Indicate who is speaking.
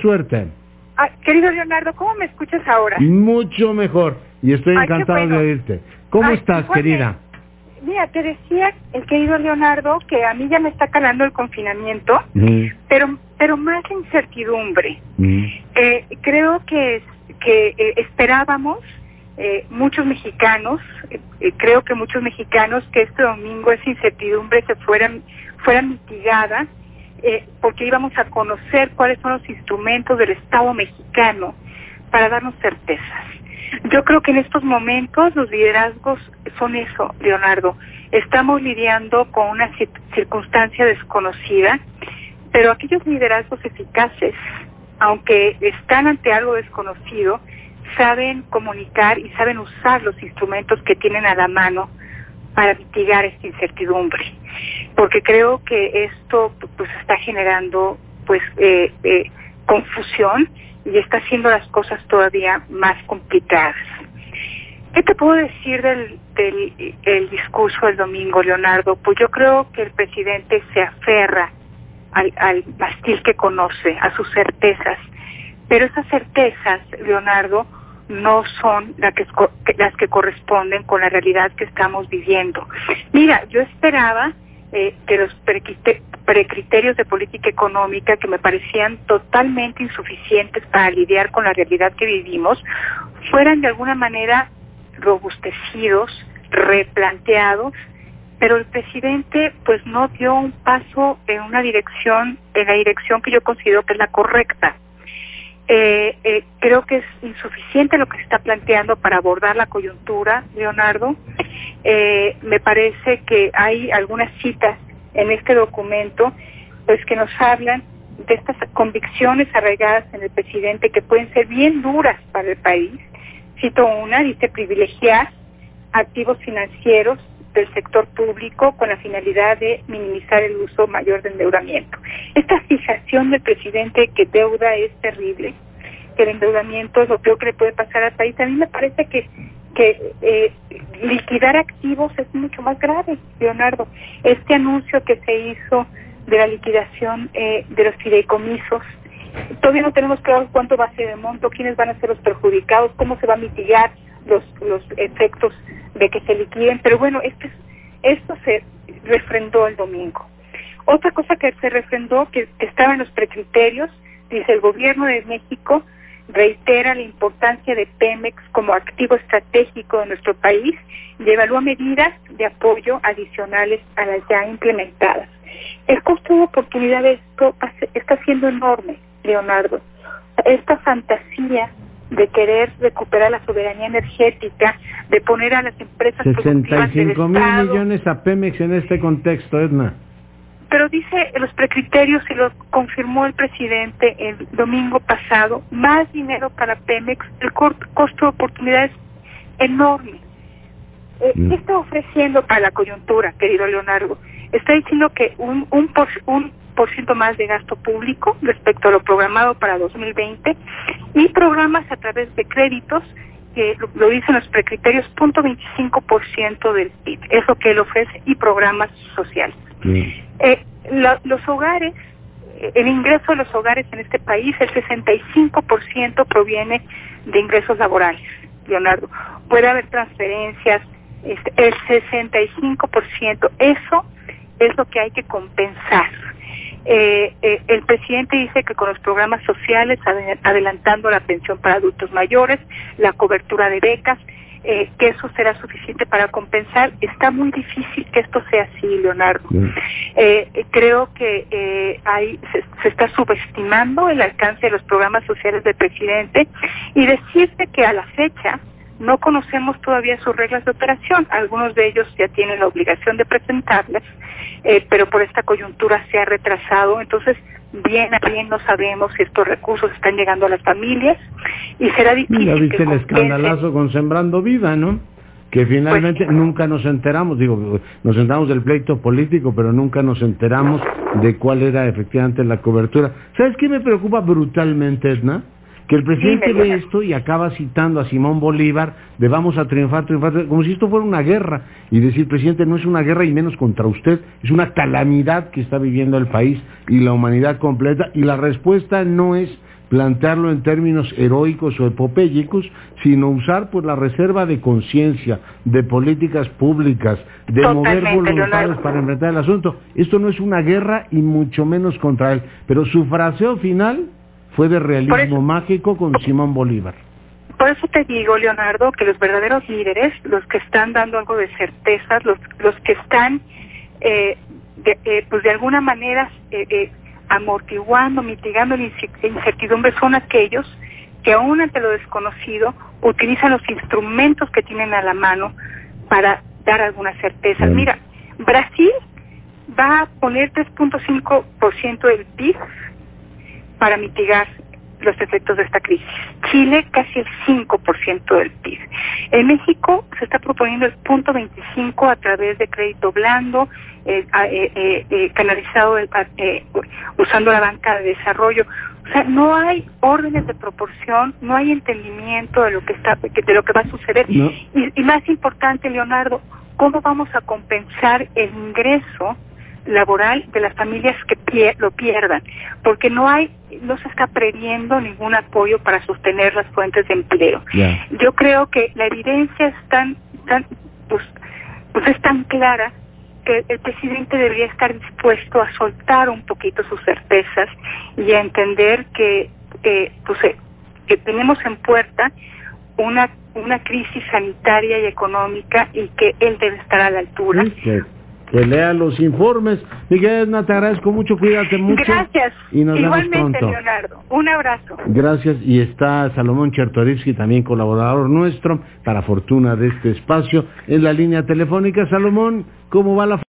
Speaker 1: Suerte.
Speaker 2: Ah, querido Leonardo, ¿cómo me escuchas ahora?
Speaker 1: Mucho mejor. Y estoy
Speaker 2: Ay,
Speaker 1: encantado
Speaker 2: bueno.
Speaker 1: de oírte. ¿Cómo
Speaker 2: Ay,
Speaker 1: estás, querida?
Speaker 2: Mira, te decía el querido Leonardo que a mí ya me está calando el confinamiento,
Speaker 1: Mm,
Speaker 2: pero pero más la incertidumbre.
Speaker 1: mm,
Speaker 2: Eh, creo que, que eh, esperábamos eh, muchos mexicanos, eh, creo que muchos mexicanos que este domingo esa incertidumbre se fuera, fuera mitigada eh, porque íbamos a conocer cuáles son los instrumentos del Estado mexicano para darnos certezas. Yo creo que en estos momentos los liderazgos son eso, Leonardo. Estamos lidiando con una cir- circunstancia desconocida, pero aquellos liderazgos eficaces, aunque están ante algo desconocido, saben comunicar y saben usar los instrumentos que tienen a la mano para mitigar esta incertidumbre. Porque creo que esto pues está generando pues eh, eh, confusión y está haciendo las cosas todavía más complicadas. ¿Qué te puedo decir del, del el discurso del domingo, Leonardo? Pues yo creo que el presidente se aferra al, al bastil que conoce, a sus certezas. Pero esas certezas, Leonardo, no son las que- las que corresponden con la realidad que estamos viviendo. Mira, yo esperaba eh, que los precrite- precriterios de política económica que me parecían totalmente insuficientes para lidiar con la realidad que vivimos fueran de alguna manera robustecidos, replanteados, pero el presidente pues no dio un paso en una dirección, en la dirección que yo considero que es la correcta. Eh, eh, creo que es insuficiente lo que se está planteando para abordar la coyuntura, Leonardo. Eh, me parece que hay algunas citas en este documento pues que nos hablan de estas convicciones arraigadas en el presidente que pueden ser bien duras para el país. Cito una, dice privilegiar activos financieros del sector público con la finalidad de minimizar el uso mayor de endeudamiento. Esta fijación del presidente que deuda es terrible, que el endeudamiento es lo peor que le puede pasar al país, a mí me parece que que eh, liquidar activos es mucho más grave, Leonardo. Este anuncio que se hizo de la liquidación eh, de los fideicomisos, todavía no tenemos claro cuánto va a ser el monto, quiénes van a ser los perjudicados, cómo se va a mitigar los, los efectos de que se liquiden, pero bueno, esto, es- esto se refrendó el domingo. Otra cosa que se refrendó, que estaba en los precriterios, dice el gobierno de México reitera la importancia de Pemex como activo estratégico de nuestro país y evalúa medidas de apoyo adicionales a las ya implementadas. El costo de oportunidad de esto hace- está siendo enorme, Leonardo. Esta fantasía de querer recuperar la soberanía energética, de poner a las empresas productivas del
Speaker 1: 65 mil
Speaker 2: Estado,
Speaker 1: millones a Pemex en este contexto, Edna.
Speaker 2: Pero dice los precriterios y lo confirmó el presidente el domingo pasado, más dinero para Pemex, el costo de oportunidad es enorme. Eh,
Speaker 1: Mm.
Speaker 2: ¿Qué está ofreciendo para la coyuntura, querido Leonardo? Está diciendo que un, un, por, un por ciento más de gasto público respecto a lo programado para 2020 y programas a través de créditos que lo, dicen los precriterios, punto 25% del PIB, es lo que él ofrece, y programas sociales.
Speaker 1: Mm.
Speaker 2: Eh, la- los hogares, eh, el ingreso de los hogares en este país, el 65% proviene de ingresos laborales, Leonardo. Puede haber transferencias, este, el 65%, eso es lo que hay que compensar. Eh, eh, el presidente dice que con los programas sociales, ade- adelantando la pensión para adultos mayores, la cobertura de becas, eh, que eso será suficiente para compensar. Está muy difícil que esto sea así, Leonardo.
Speaker 1: Mm.
Speaker 2: Eh, creo que hay, se, se está subestimando el alcance de los programas sociales del presidente y decirte que a la fecha no conocemos todavía sus reglas de operación. Algunos de ellos ya tienen la obligación de presentarlas, eh, pero por esta coyuntura se ha retrasado. Entonces, bien a bien no sabemos si estos recursos están llegando a las familias y será difícil.
Speaker 1: Ya
Speaker 2: que
Speaker 1: viste el
Speaker 2: compense-
Speaker 1: escandalazo con Sembrando Vida, ¿no? Que finalmente
Speaker 2: Pues sí.
Speaker 1: nunca nos enteramos, digo, nos enteramos del pleito político, pero nunca nos enteramos de cuál era efectivamente la cobertura. ¿Sabes qué me preocupa brutalmente, Edna? Que el presidente ve esto y acaba citando a Simón Bolívar de vamos a triunfar, triunfar, como si esto fuera una guerra. Y decir, presidente, no es una guerra y menos contra usted, es una calamidad que está viviendo el país y la humanidad completa. Y la respuesta no es plantearlo en términos heroicos o epopélicos, sino usar pues la reserva de conciencia, de políticas públicas, de mover voluntades para enfrentar el asunto. Esto no es una guerra y mucho menos contra él, pero su fraseo final fue de realismo mágico con Simón Bolívar.
Speaker 2: Por eso te digo, Leonardo, que los verdaderos líderes, los que están dando algo de certezas, los, los que están, eh, de, eh, pues de alguna manera eh, eh amortiguando, mitigando la incertidumbre, son aquellos que aún ante lo desconocido utilizan los instrumentos que tienen a la mano para dar algunas certezas. Mira, Brasil va a poner 3.5% del PIB para mitigar los efectos de esta crisis. Chile casi el 5% del PIB. En México se está proponiendo el punto 25 a través de crédito blando, eh, eh, eh, canalizado usando la banca de desarrollo. O sea, no hay órdenes de proporción, no hay entendimiento de lo que está, de lo que va a suceder. Y, y más importante, Leonardo, ¿cómo vamos a compensar el ingreso laboral de las familias que lo pierdan, porque no hay, no se está previendo ningún apoyo para sostener las fuentes de empleo. Yo creo que la evidencia es tan, tan pues, pues es tan clara que el presidente debería estar dispuesto a soltar un poquito sus certezas y a entender que, pues, eh, que tenemos en puerta una una crisis sanitaria y económica y que él debe estar a la altura
Speaker 1: que lea los informes. Miguel, te agradezco mucho, cuídate mucho.
Speaker 2: Gracias. Y nos Igualmente, vemos pronto. Leonardo. Un abrazo.
Speaker 1: Gracias. Y está Salomón Chertorivsky, también colaborador nuestro, para fortuna de este espacio, en la línea telefónica. Salomón, ¿cómo va la